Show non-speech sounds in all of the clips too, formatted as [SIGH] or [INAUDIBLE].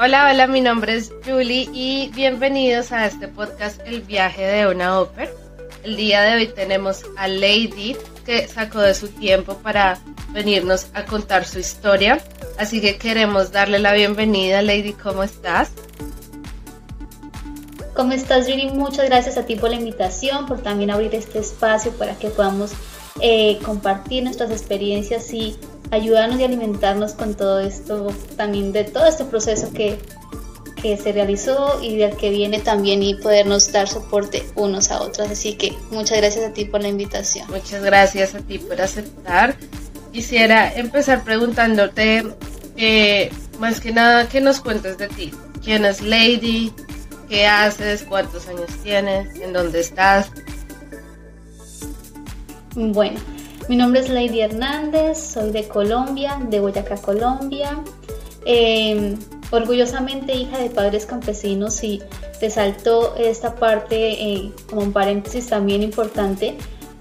Hola, hola, mi nombre es Julie y bienvenidos a este podcast El viaje de una ópera. El día de hoy tenemos a Lady que sacó de su tiempo para venirnos a contar su historia. Así que queremos darle la bienvenida. Lady, ¿cómo estás? ¿Cómo estás, Julie? Muchas gracias a ti por la invitación, por también abrir este espacio para que podamos eh, compartir nuestras experiencias y ayudarnos y alimentarnos con todo esto, también de todo este proceso que, que se realizó y del que viene también y podernos dar soporte unos a otros. Así que muchas gracias a ti por la invitación. Muchas gracias a ti por aceptar. Quisiera empezar preguntándote, eh, más que nada, que nos cuentes de ti. ¿Quién es Lady? ¿Qué haces? ¿Cuántos años tienes? ¿En dónde estás? Bueno, mi nombre es Lady Hernández, soy de Colombia, de Boyacá, Colombia. Em, orgullosamente hija de padres campesinos y resalto esta parte eh, como un paréntesis también importante,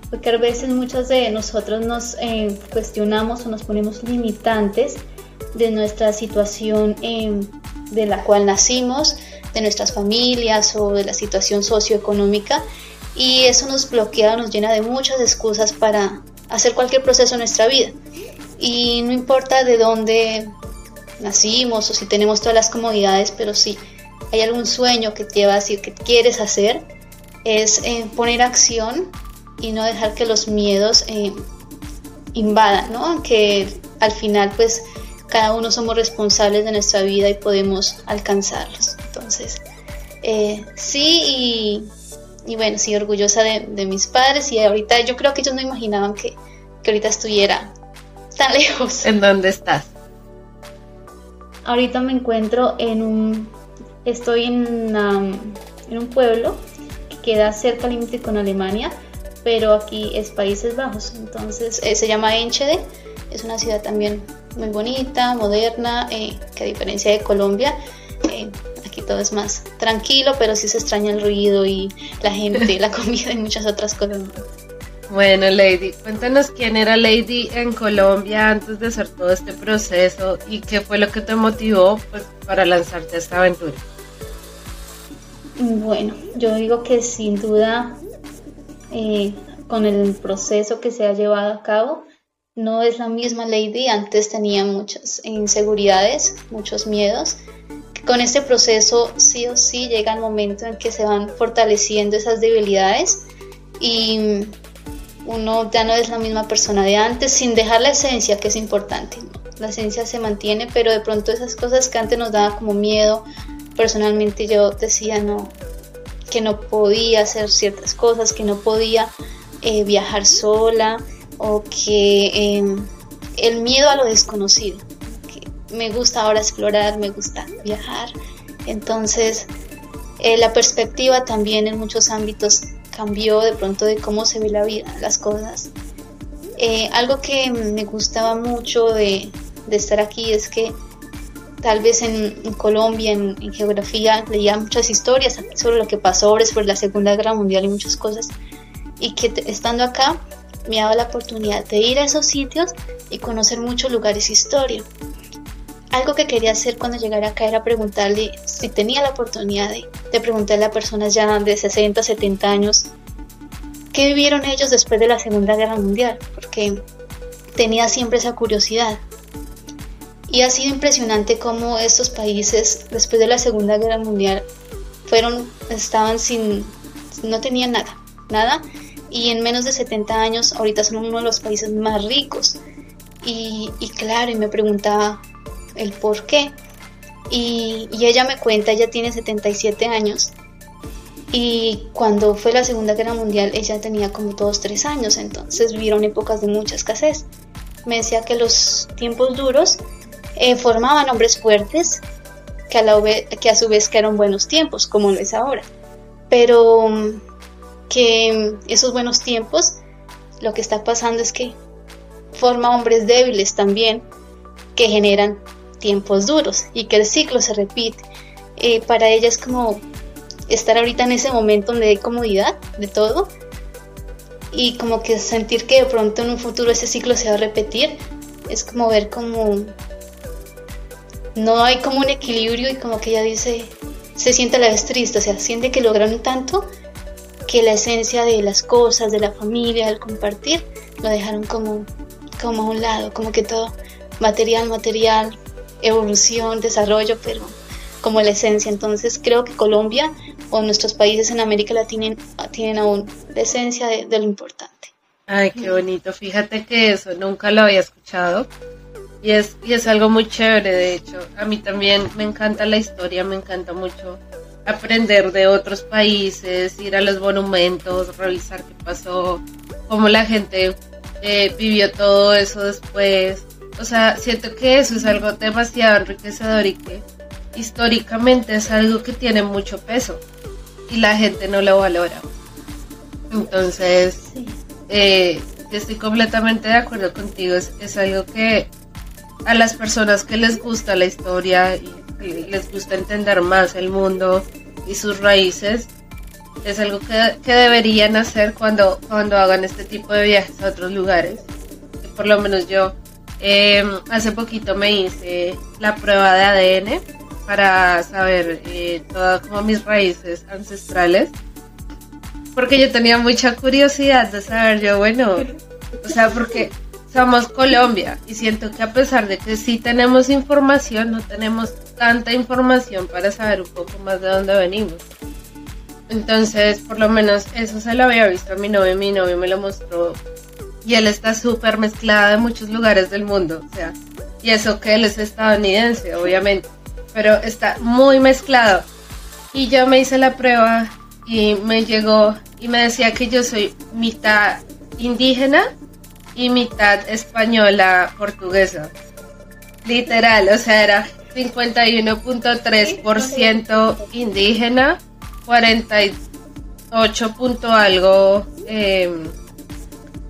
porque a veces muchos de nosotros nos eh, cuestionamos o nos ponemos limitantes de nuestra situación em, de la cual nacimos, de nuestras familias o de la situación socioeconómica y eso nos bloquea, nos llena de muchas excusas para hacer cualquier proceso en nuestra vida. Y no importa de dónde nacimos o si tenemos todas las comodidades, pero si hay algún sueño que llevas y que quieres hacer, es eh, poner acción y no dejar que los miedos eh, invadan, ¿no? Que al final pues cada uno somos responsables de nuestra vida y podemos alcanzarlos. Entonces, eh, sí y y bueno, sí, orgullosa de, mis padres y ahorita yo creo que ellos no imaginaban que, ahorita estuviera tan [LAUGHS] lejos. ¿En dónde estás? Ahorita me encuentro en un, estoy en, en un pueblo que queda cerca al límite con Alemania, pero aquí es Países Bajos, entonces eh, se llama Enschede, es una ciudad también muy bonita, moderna, eh, que a diferencia de Colombia, eh, todo es más tranquilo, pero sí se extraña el ruido y la gente, la [LAUGHS] comida y muchas otras cosas Bueno, Lady, cuéntanos quién era Lady en Colombia antes de hacer todo este proceso y qué fue lo que te motivó pues, para lanzarte a esta aventura. Bueno, yo digo que sin duda eh, con el proceso que se ha llevado a cabo, no es la misma Lady. Antes tenía muchas inseguridades, muchos miedos con este proceso sí o sí llega el momento en que se van fortaleciendo esas debilidades y uno ya no es la misma persona de antes sin dejar la esencia que es importante. La esencia se mantiene, pero de pronto esas cosas que antes nos daba como miedo, personalmente yo decía no, que no podía hacer ciertas cosas, que no podía eh, viajar sola o que eh, el miedo a lo desconocido me gusta ahora explorar, me gusta viajar. Entonces, eh, la perspectiva también en muchos ámbitos cambió de pronto de cómo se ve la vida, las cosas. Eh, algo que me gustaba mucho de, estar aquí es que tal vez en, Colombia, en, geografía, leía muchas historias sobre lo que pasó sobre la Segunda Guerra Mundial y muchas cosas. Y que estando acá me daba la oportunidad de ir a esos sitios y conocer muchos lugares historia algo que quería hacer cuando llegara acá era preguntarle si tenía la oportunidad de, preguntarle a personas ya de 60, 70 años qué vivieron ellos después de la Segunda Guerra Mundial, porque tenía siempre esa curiosidad. Y ha sido impresionante cómo estos países después de la Segunda Guerra Mundial fueron, estaban sin, no tenían nada, nada, y en menos de 70 años ahorita son uno de los países más ricos. Y, y claro, y me preguntaba, el por qué. Y, ella me cuenta, ella tiene 77 años y cuando fue la Segunda Guerra Mundial ella tenía como todos tres años, entonces vivieron épocas de mucha escasez. Me decía que los tiempos duros eh, formaban hombres fuertes, que a, la que a su vez que eran buenos tiempos, como lo es ahora. Pero mm, que esos buenos tiempos, lo que está pasando es que forma hombres débiles también, que generan tiempos duros y que el ciclo se repite. Eh, para ella es como estar ahorita en ese momento donde hay comodidad de todo y como que sentir que de pronto en un futuro ese ciclo se va a repetir es como ver como no hay como un equilibrio y como que ella dice, se siente a la vez triste, o sea, siente que lograron tanto que la esencia de las cosas, de la familia, del compartir, lo dejaron como, como a un lado, como que todo material, material, evolución, desarrollo, pero como la esencia. Entonces creo que Colombia o nuestros países en América Latina tienen aún la esencia de, lo importante. Ay, qué bonito. Fíjate que eso nunca lo había escuchado. Y es, y es algo muy chévere, de hecho. A mí también me encanta la historia, me encanta mucho aprender de otros países, ir a los monumentos, revisar qué pasó, cómo la gente eh, vivió todo eso después. O sea, siento que eso es algo demasiado enriquecedor y que históricamente es algo que tiene mucho peso y la gente no lo valora. Entonces, eh, estoy completamente de acuerdo contigo. Es, algo que a las personas que les gusta la historia y les gusta entender más el mundo y sus raíces, es algo que, deberían hacer cuando, cuando hagan este tipo de viajes a otros lugares. por lo menos yo eh, hace poquito me hice la prueba de ADN para saber eh, todas como mis raíces ancestrales. Porque yo tenía mucha curiosidad de saber yo, bueno, o sea, porque somos Colombia y siento que a pesar de que sí tenemos información, no tenemos tanta información para saber un poco más de dónde venimos. Entonces, por lo menos eso se lo había visto a mi novio, mi novio me lo mostró y él está súper mezclado de muchos lugares del mundo, o sea, y eso que él es estadounidense, obviamente pero está muy mezclado. Y yo me hice la prueba y me llegó y me decía que yo soy mitad indígena y mitad española portuguesa. Literal, o sea, era 51.3% indígena, 48. algo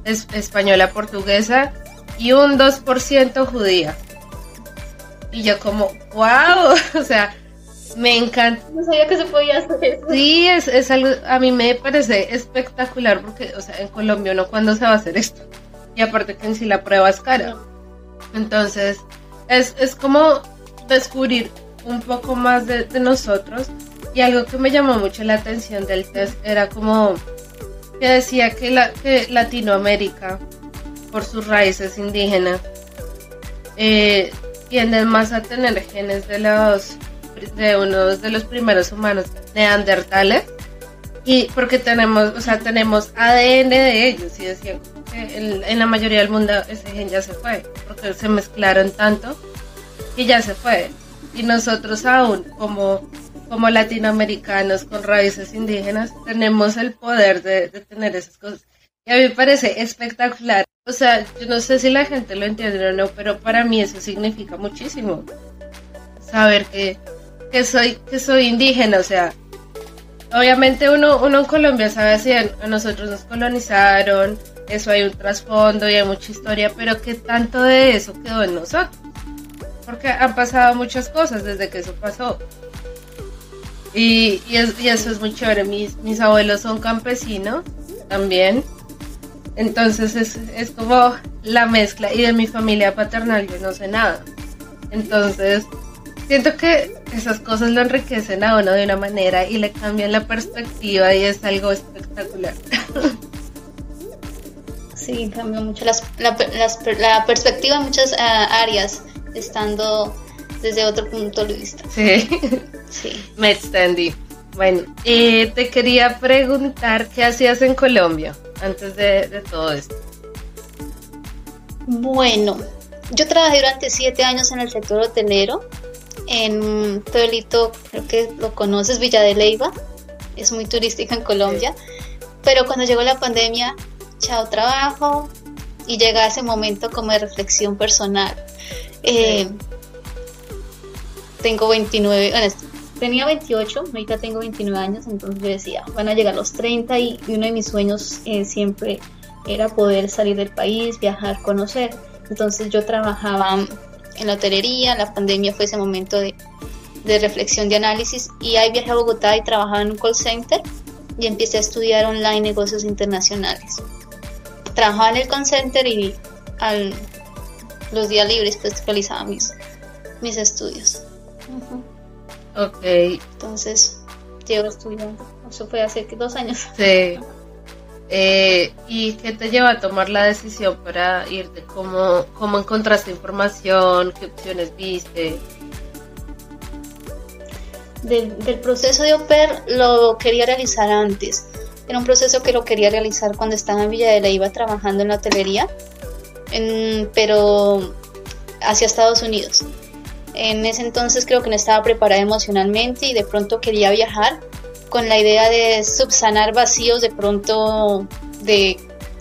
em, española portuguesa y un 2% judía. Y yo como, wow, [LAUGHS] o sea, me encanta. No sabía que se podía hacer eso. Sí, es, es algo, a mí me parece espectacular porque, o sea, en Colombia no cuándo se va a hacer esto. Y aparte que en sí la prueba es cara. Entonces, es, es como descubrir un poco más de, de nosotros. Y algo que me llamó mucho la atención del test era como que decía que, la, que Latinoamérica, por sus raíces indígenas, eh, tienden más a tener genes de los de unos de los primeros humanos neandertales y porque tenemos, o sea, tenemos ADN de ellos y decían que en, la mayoría del mundo ese gen ya se fue porque se mezclaron tanto y ya se fue. Y nosotros aún como como latinoamericanos con raíces indígenas tenemos el poder de, de tener esas cosas y a mí me parece espectacular o sea, yo no sé si la gente lo entiende o no, pero para mí eso significa muchísimo. Saber que, que soy, que soy indígena, o sea, obviamente uno, uno en Colombia sabe si a nosotros nos colonizaron, eso hay un trasfondo y hay mucha historia, pero ¿qué tanto de eso quedó en nosotros? Porque han pasado muchas cosas desde que eso pasó. Y, y, eso es muy chévere. Mis, mis abuelos son campesinos también. Entonces es, es como la mezcla y de mi familia paternal yo no sé nada. Entonces siento que esas cosas lo enriquecen a uno de una manera y le cambian la perspectiva y es algo espectacular. [LAUGHS] Sí, cambia mucho las, la, la, perspectiva en muchas ah, áreas, estando desde otro punto de vista. Sí, sí. Me extendí. Bueno, eh, te quería preguntar qué hacías en Colombia antes de, todo esto? Bueno, yo trabajé durante siete años en el sector hotelero, en un pueblito, creo que lo conoces, Villa de Leyva, es muy turística en Colombia, pero cuando llegó la pandemia, chao trabajo y llega ese momento como de reflexión personal. Eh, tengo 29, bueno, tenía 28, ahorita tengo 29 años, entonces yo decía, van a llegar los 30 y, uno de mis sueños eh, siempre era poder salir del país, viajar, conocer. Entonces yo trabajaba en la hotelería, la pandemia fue ese momento de, reflexión, de análisis y ahí viajé a Bogotá y trabajaba en un call center y empecé a estudiar online negocios internacionales. Trabajaba en el call center y al, los días libres pues realizaba mis, mis estudios. Ok. Entonces, llevo estudiando. Eso fue hace dos años. Sí. Eh, ¿Y qué te lleva a tomar la decisión para irte? ¿Cómo, cómo encontraste información? ¿Qué opciones viste? Del, del proceso de OPER lo quería realizar antes. Era un proceso que lo quería realizar cuando estaba en Villa de la iba trabajando en la hotelería, pero hacia Estados Unidos. En ese entonces creo que no estaba preparada emocionalmente y de pronto quería viajar con la idea de subsanar vacíos de pronto de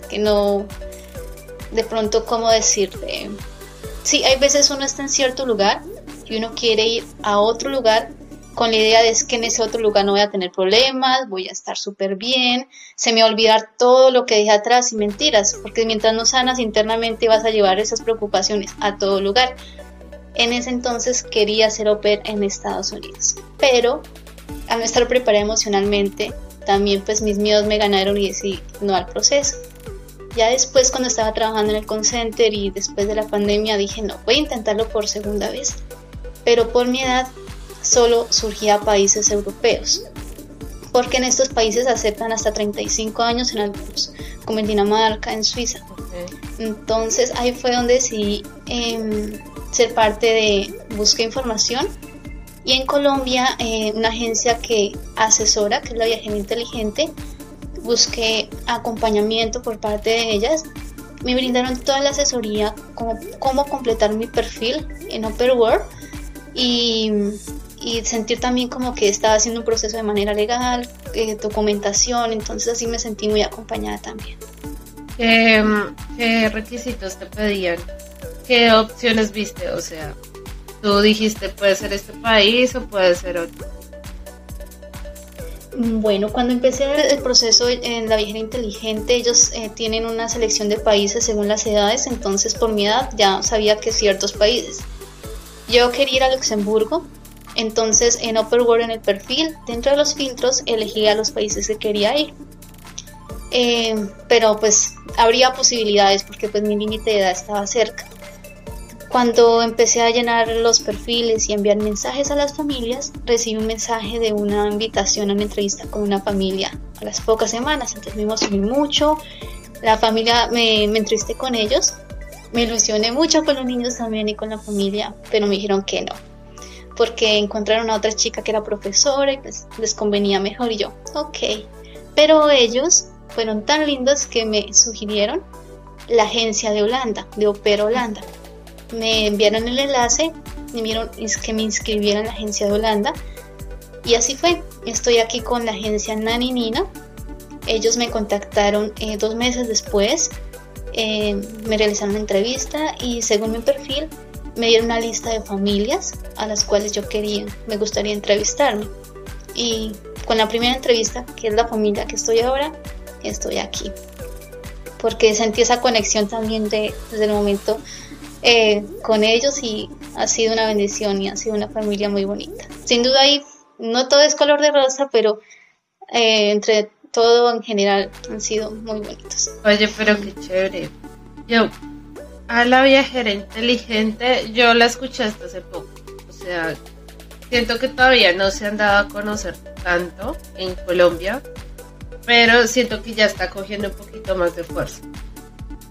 que no de pronto cómo decirte sí hay veces uno está en cierto lugar y uno quiere ir a otro lugar con la idea de que en ese otro lugar no voy a tener problemas, voy a estar súper bien, se me va a olvidar todo lo que dejé atrás y mentiras, porque mientras no sanas internamente vas a llevar esas preocupaciones a todo lugar. En ese entonces quería ser au en Estados Unidos, pero al no estar preparada emocionalmente, también pues mis miedos me ganaron y decidí no al proceso. Ya después cuando estaba trabajando en el call y después de la pandemia dije no, voy a intentarlo por segunda vez. Pero por mi edad solo surgía países europeos. Porque en estos países aceptan hasta 35 años en algunos, como en Dinamarca, en Suiza. Entonces ahí fue donde decidí em, ser parte de Busca Información y en Colombia, eh, una agencia que asesora, que es la Viajera Inteligente, busqué acompañamiento por parte de ellas. Me brindaron toda la asesoría, como cómo completar mi perfil en World y, y, sentir también como que estaba haciendo un proceso de manera legal, eh, documentación, entonces así me sentí muy acompañada también. ¿Qué requisitos te pedían? ¿Qué opciones viste? O sea, Tú dijiste, puede ser este país o puede ser otro. Mm, bueno, cuando empecé el proceso en la viajera inteligente, ellos eh, tienen una selección de países según las edades, entonces por mi edad ya sabía que ciertos países. Yo quería ir a Luxemburgo, entonces en Upper World en el perfil, dentro de los filtros, elegí a los países que quería ir. Eh, pero pues habría posibilidades porque pues mi límite de edad estaba cerca. Cuando empecé a llenar los perfiles y enviar mensajes a las familias, recibí un mensaje de una invitación a una entrevista con una familia a las pocas semanas. Entonces me emocioné mucho. La familia me, me entrevisté con ellos. Me ilusioné mucho con los niños también y con la familia, pero me dijeron que no. Porque encontraron a otra chica que era profesora y pues les convenía mejor. Y yo, ok. Pero ellos fueron tan lindos que me sugirieron la agencia de Holanda, de Opera Holanda me enviaron el enlace, me que me inscribiera en la agencia de Holanda y así fue. Estoy aquí con la agencia Nani Nina. Ellos me contactaron eh, dos meses después, eh, me realizaron una entrevista y según mi perfil me dieron una lista de familias a las cuales yo quería, me gustaría entrevistarme. Y con la primera entrevista, que es la familia que estoy ahora, estoy aquí. Porque sentí esa conexión también de, desde el momento eh, con ellos y ha sido una bendición y ha sido una familia muy bonita. Sin duda ahí no todo es color de rosa, pero eh, entre todo en general han sido muy bonitos. Oye, pero qué chévere. Yo, a la viajera inteligente, yo la escuché hasta hace poco. O sea, siento que todavía no se han dado a conocer tanto en Colombia, pero siento que ya está cogiendo un poquito más de fuerza.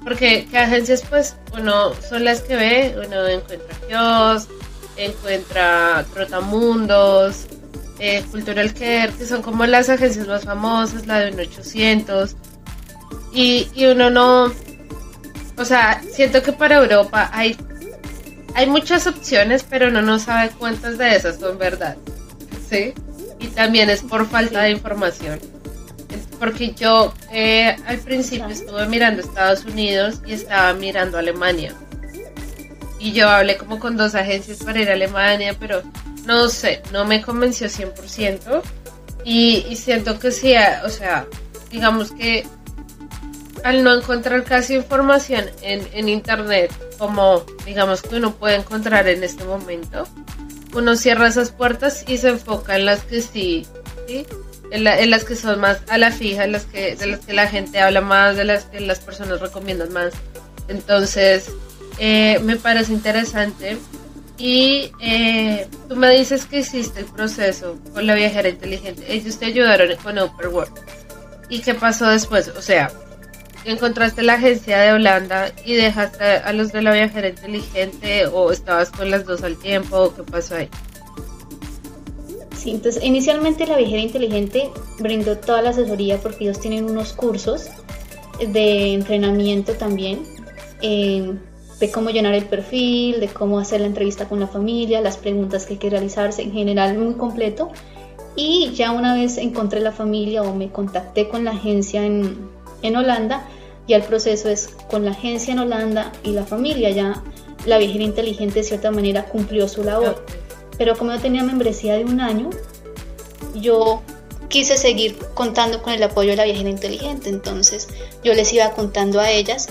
Porque ¿qué agencias, pues, uno son las que ve, uno encuentra Kios, encuentra Trotamundos, eh, Cultural Care, que son como las agencias más famosas, la de un 800. Y, y uno no. O sea, siento que para Europa hay, hay muchas opciones, pero no sabe cuántas de esas son verdad. ¿Sí? Y también es por falta de información porque yo eh, al principio estuve mirando Estados Unidos y estaba mirando Alemania. Y yo hablé como con dos agencias para ir a Alemania, pero no sé, no me convenció 100%. Y, y siento que sí, o sea, digamos que al no encontrar casi información en, en internet, como digamos que uno puede encontrar en este momento, uno cierra esas puertas y se enfoca en las que sí, en, las que son más a la fija, en las que, de las que la gente habla más, de las que las personas recomiendan más. Entonces, eh, me parece interesante Y eh, tú me dices que hiciste el proceso con la viajera inteligente. Ellos te ayudaron con World. ¿Y qué pasó después? O sea, encontraste la agencia de Holanda y dejaste a los de la viajera inteligente o estabas con las dos al tiempo o qué pasó ahí? Sí, entonces inicialmente la viajera inteligente brindó toda la asesoría porque ellos tienen unos cursos de entrenamiento también. Eh, de cómo llenar el perfil, de cómo hacer la entrevista con la familia, las preguntas que hay que realizarse, en general muy completo. Y ya una vez encontré la familia o me contacté con la agencia en, en Holanda, ya el proceso es con la agencia en Holanda y la familia, ya la viajera inteligente de cierta manera cumplió su labor. Pero como yo tenía membresía de un año, yo quise seguir contando con el apoyo de la viajera inteligente, entonces yo les iba contando a ellas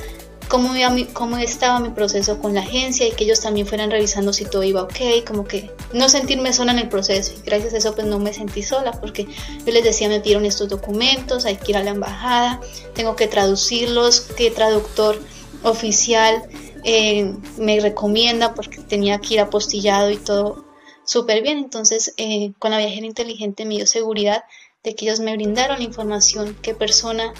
cómo, cómo estaba mi proceso con la agencia y que ellos también fueran revisando si todo iba ok, como que no sentirme sola en el proceso. Y gracias a eso pues no me sentí sola porque yo les decía me pidieron estos documentos, hay que ir a la embajada, tengo que traducirlos, qué traductor oficial eh, me recomienda porque tenía que ir apostillado y todo súper bien. Entonces eh, con la viajera inteligente me dio seguridad de que ellos me brindaron la información, qué persona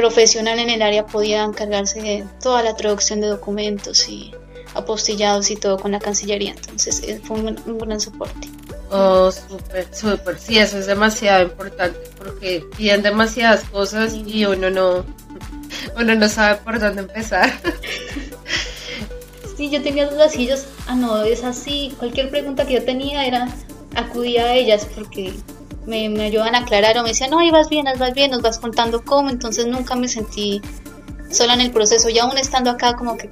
profesional en el área podía encargarse de toda la traducción de documentos y apostillados y todo con la Cancillería. Entonces eh, fue un, gran soporte. Oh, súper, súper. Sí, eso es demasiado importante porque piden demasiadas cosas y uno no, uno no sabe por dónde empezar. Sí, yo tenía dudas y ellos, ah, no, es así. Cualquier pregunta que yo tenía era, acudía a ellas porque me, me ayudan a aclarar o me decían, no, ahí vas bien, vas bien, nos vas contando cómo, entonces nunca me sentí sola en el proceso y aún estando acá como que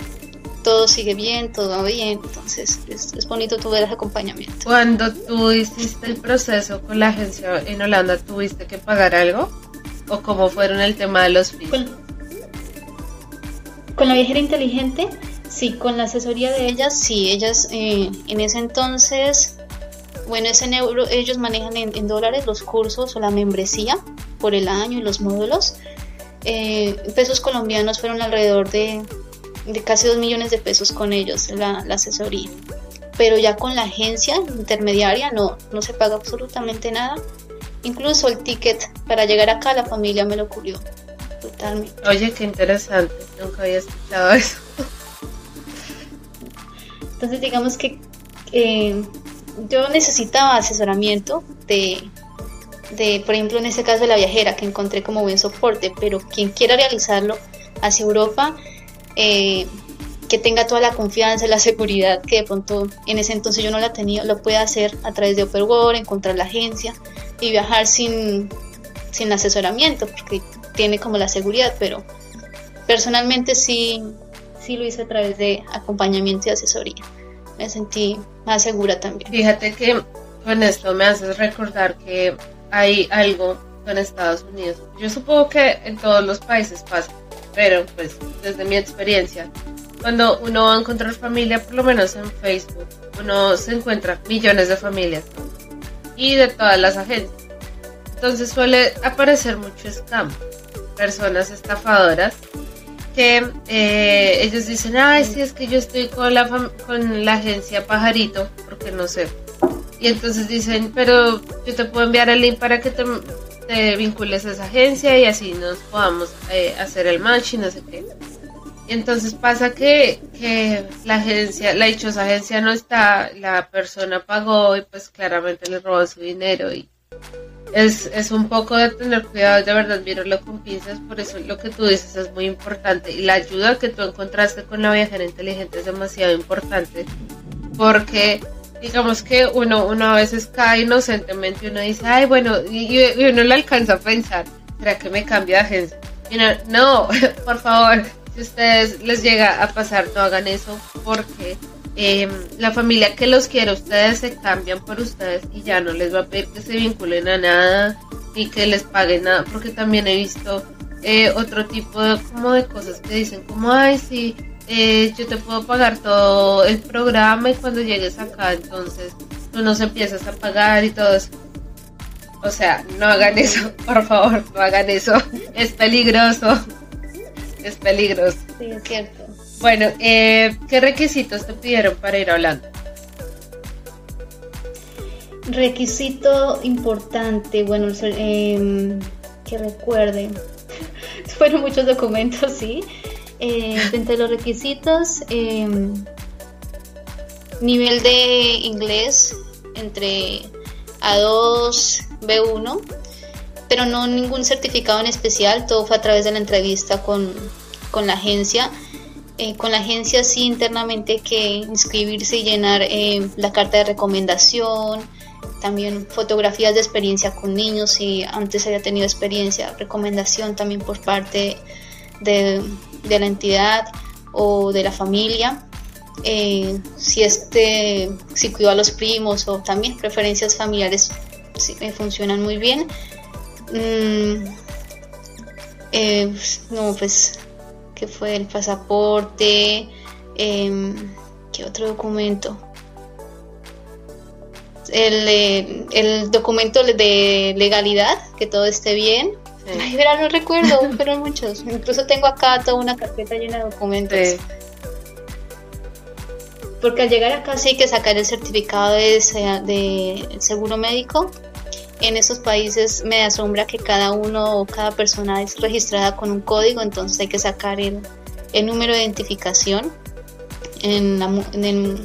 todo sigue bien, todo va bien, entonces es, bonito tu ver ese acompañamiento. Cuando tú hiciste el proceso con la agencia en Holanda, ¿tuviste que pagar algo? ¿O cómo fueron el tema de los fees? Con, la viajera inteligente, sí, con la asesoría de ellas, sí, ellas eh, en ese entonces bueno, es en euro, ellos manejan en, dólares los cursos o la membresía por el año y los módulos. Eh, pesos colombianos fueron alrededor de, casi 2 millones de pesos con ellos, la, asesoría. Pero ya con la agencia intermediaria no, no se paga absolutamente nada. Incluso el ticket para llegar acá la familia me lo cubrió totalmente. Oye, qué interesante, nunca había escuchado eso. Entonces digamos que eh, yo necesitaba asesoramiento de, de, por ejemplo, en este caso de la viajera, que encontré como buen soporte, pero quien quiera realizarlo hacia Europa, eh, que tenga toda la confianza y la seguridad que de pronto en ese entonces yo no la tenía, lo puede hacer a través de World, encontrar la agencia y viajar sin, sin asesoramiento, porque tiene como la seguridad, pero personalmente sí, sí lo hice a través de acompañamiento y asesoría me sentí más segura también. Fíjate que con esto me haces recordar que hay algo con Estados Unidos. Yo supongo que en todos los países pasa, pero pues desde mi experiencia, cuando uno va a encontrar familia, por lo menos en Facebook, uno se encuentra millones de familias y de todas las agencias. Entonces suele aparecer mucho scam, personas estafadoras eh, ellos dicen, ay, sí, es que yo estoy con la, con la agencia Pajarito, porque no sé. Y entonces dicen, pero yo te puedo enviar el link para que te, vincules a esa agencia y así nos podamos eh, hacer el match y no sé qué. Y entonces pasa que, que la agencia, la dichosa agencia no está, la persona pagó y pues claramente le robó su dinero y es, es un poco de tener cuidado, de verdad, mirarlo con pinzas, por eso lo que tú dices es muy importante. Y la ayuda que tú encontraste con la viajera inteligente es demasiado importante, porque digamos que uno, uno a veces cae inocentemente y uno dice, ay, bueno, y, uno le alcanza a pensar, ¿será que me cambia de agencia? No, [LAUGHS] por favor, si ustedes les llega a pasar, no hagan eso, porque Em, la familia que los quiere ustedes se cambian por ustedes y ya no les va a pedir que se vinculen a nada ni que les paguen nada porque también he visto eh, otro tipo de, como de cosas que dicen como ay sí eh, yo te puedo pagar todo el programa y cuando llegues acá entonces tú nos empiezas a pagar y todo eso o sea no hagan eso [LAUGHS] por favor no hagan eso. Es peligroso. Es peligroso. Sí es cierto bueno, eh, ¿qué requisitos te pidieron para ir a Holanda? Requisito importante, bueno, em, que recuerde. [LAUGHS] Fueron muchos documentos, sí. Eh, entre los requisitos, em, nivel de inglés entre A2, B1, pero no ningún certificado en especial, todo fue a través de la entrevista con, la agencia. Eh, con la agencia sí internamente que inscribirse y llenar eh, la carta de recomendación, también fotografías de experiencia con niños si antes había tenido experiencia, recomendación también por parte de, la entidad o de la familia. Eh, si este si cuidó a los primos o también preferencias familiares me funcionan muy bien mm, no pues que fue el pasaporte em, qué otro documento el, eh, el documento de legalidad, que todo esté bien. Ay, verá, no recuerdo, [LAUGHS] pero muchos. Incluso tengo acá toda una carpeta llena de documentos. Porque al llegar acá sí hay que sacar el certificado de, de seguro médico. En esos países me asombra que cada uno o cada persona es registrada con un código, entonces hay que sacar el, el número de identificación en la, en,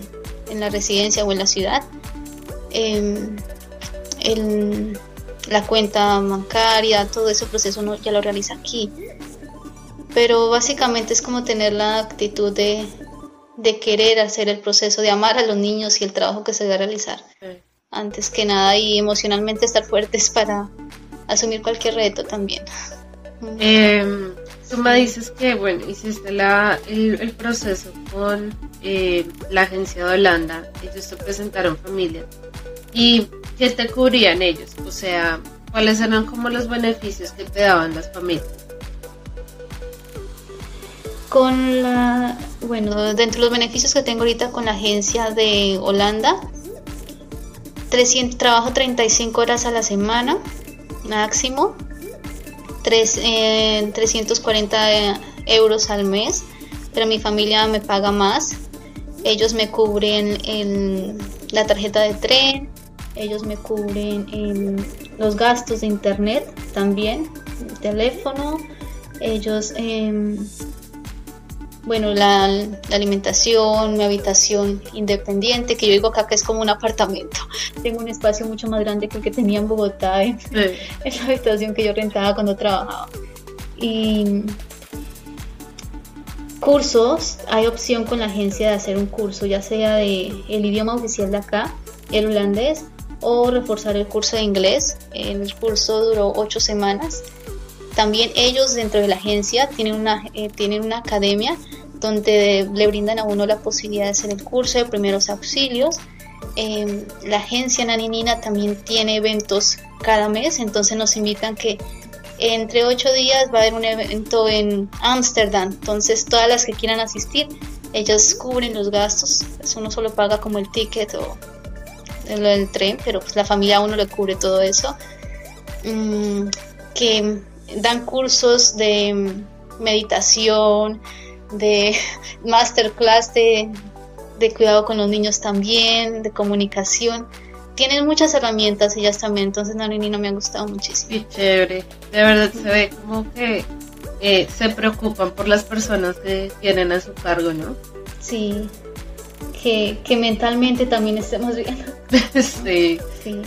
en la residencia o en la ciudad Em, la cuenta bancaria, todo ese proceso uno ya lo realiza aquí. Pero básicamente es como tener la actitud de, querer hacer el proceso, de amar a los niños y el trabajo que se debe realizar. Antes que nada y emocionalmente estar fuertes para asumir cualquier reto también. Em, tú me dices que, bueno, hiciste la, el, proceso con eh, la agencia de Holanda, ellos te presentaron familia. ¿Y qué te cubrían ellos? O sea, ¿cuáles eran como los beneficios que te daban las familias? Con la, bueno, dentro de los beneficios que tengo ahorita con la agencia de Holanda, 300, trabajo 35 horas a la semana máximo, 3, 340 eh, euros al mes, pero mi familia me paga más. Ellos me cubren en la tarjeta de tren, ellos me cubren los gastos de internet también, el teléfono, ellos, em, bueno, la, alimentación, mi habitación independiente, que yo digo acá que es como un apartamento. Tengo un espacio mucho más grande que el que tenía en Bogotá, [LAUGHS] en, la habitación que yo rentaba cuando trabajaba. Y cursos, hay opción con la agencia de hacer un curso, ya sea de el idioma oficial de acá, el holandés, o reforzar el curso de inglés. El curso duró ocho semanas. También ellos dentro de la agencia tienen una, eh, tienen una academia donde le brindan a uno la posibilidad de hacer el curso de primeros auxilios. Em, la agencia Naninina también tiene eventos cada mes, entonces nos invitan que entre ocho días va a haber un evento en Ámsterdam, entonces todas las que quieran asistir, ellas cubren los gastos, pues uno solo paga como el ticket o lo del tren, pero pues la familia a uno le cubre todo eso. Mm, que dan cursos de meditación, de [LAUGHS] masterclass de, de cuidado con los niños también, de comunicación. Tienen muchas herramientas ellas también, entonces no, no me ha gustado muchísimo. Qué chévere, de verdad se ve como que eh, se preocupan por las personas que tienen a su cargo, ¿no? Sí, que, que mentalmente también estemos bien. [LAUGHS] sí. Sí.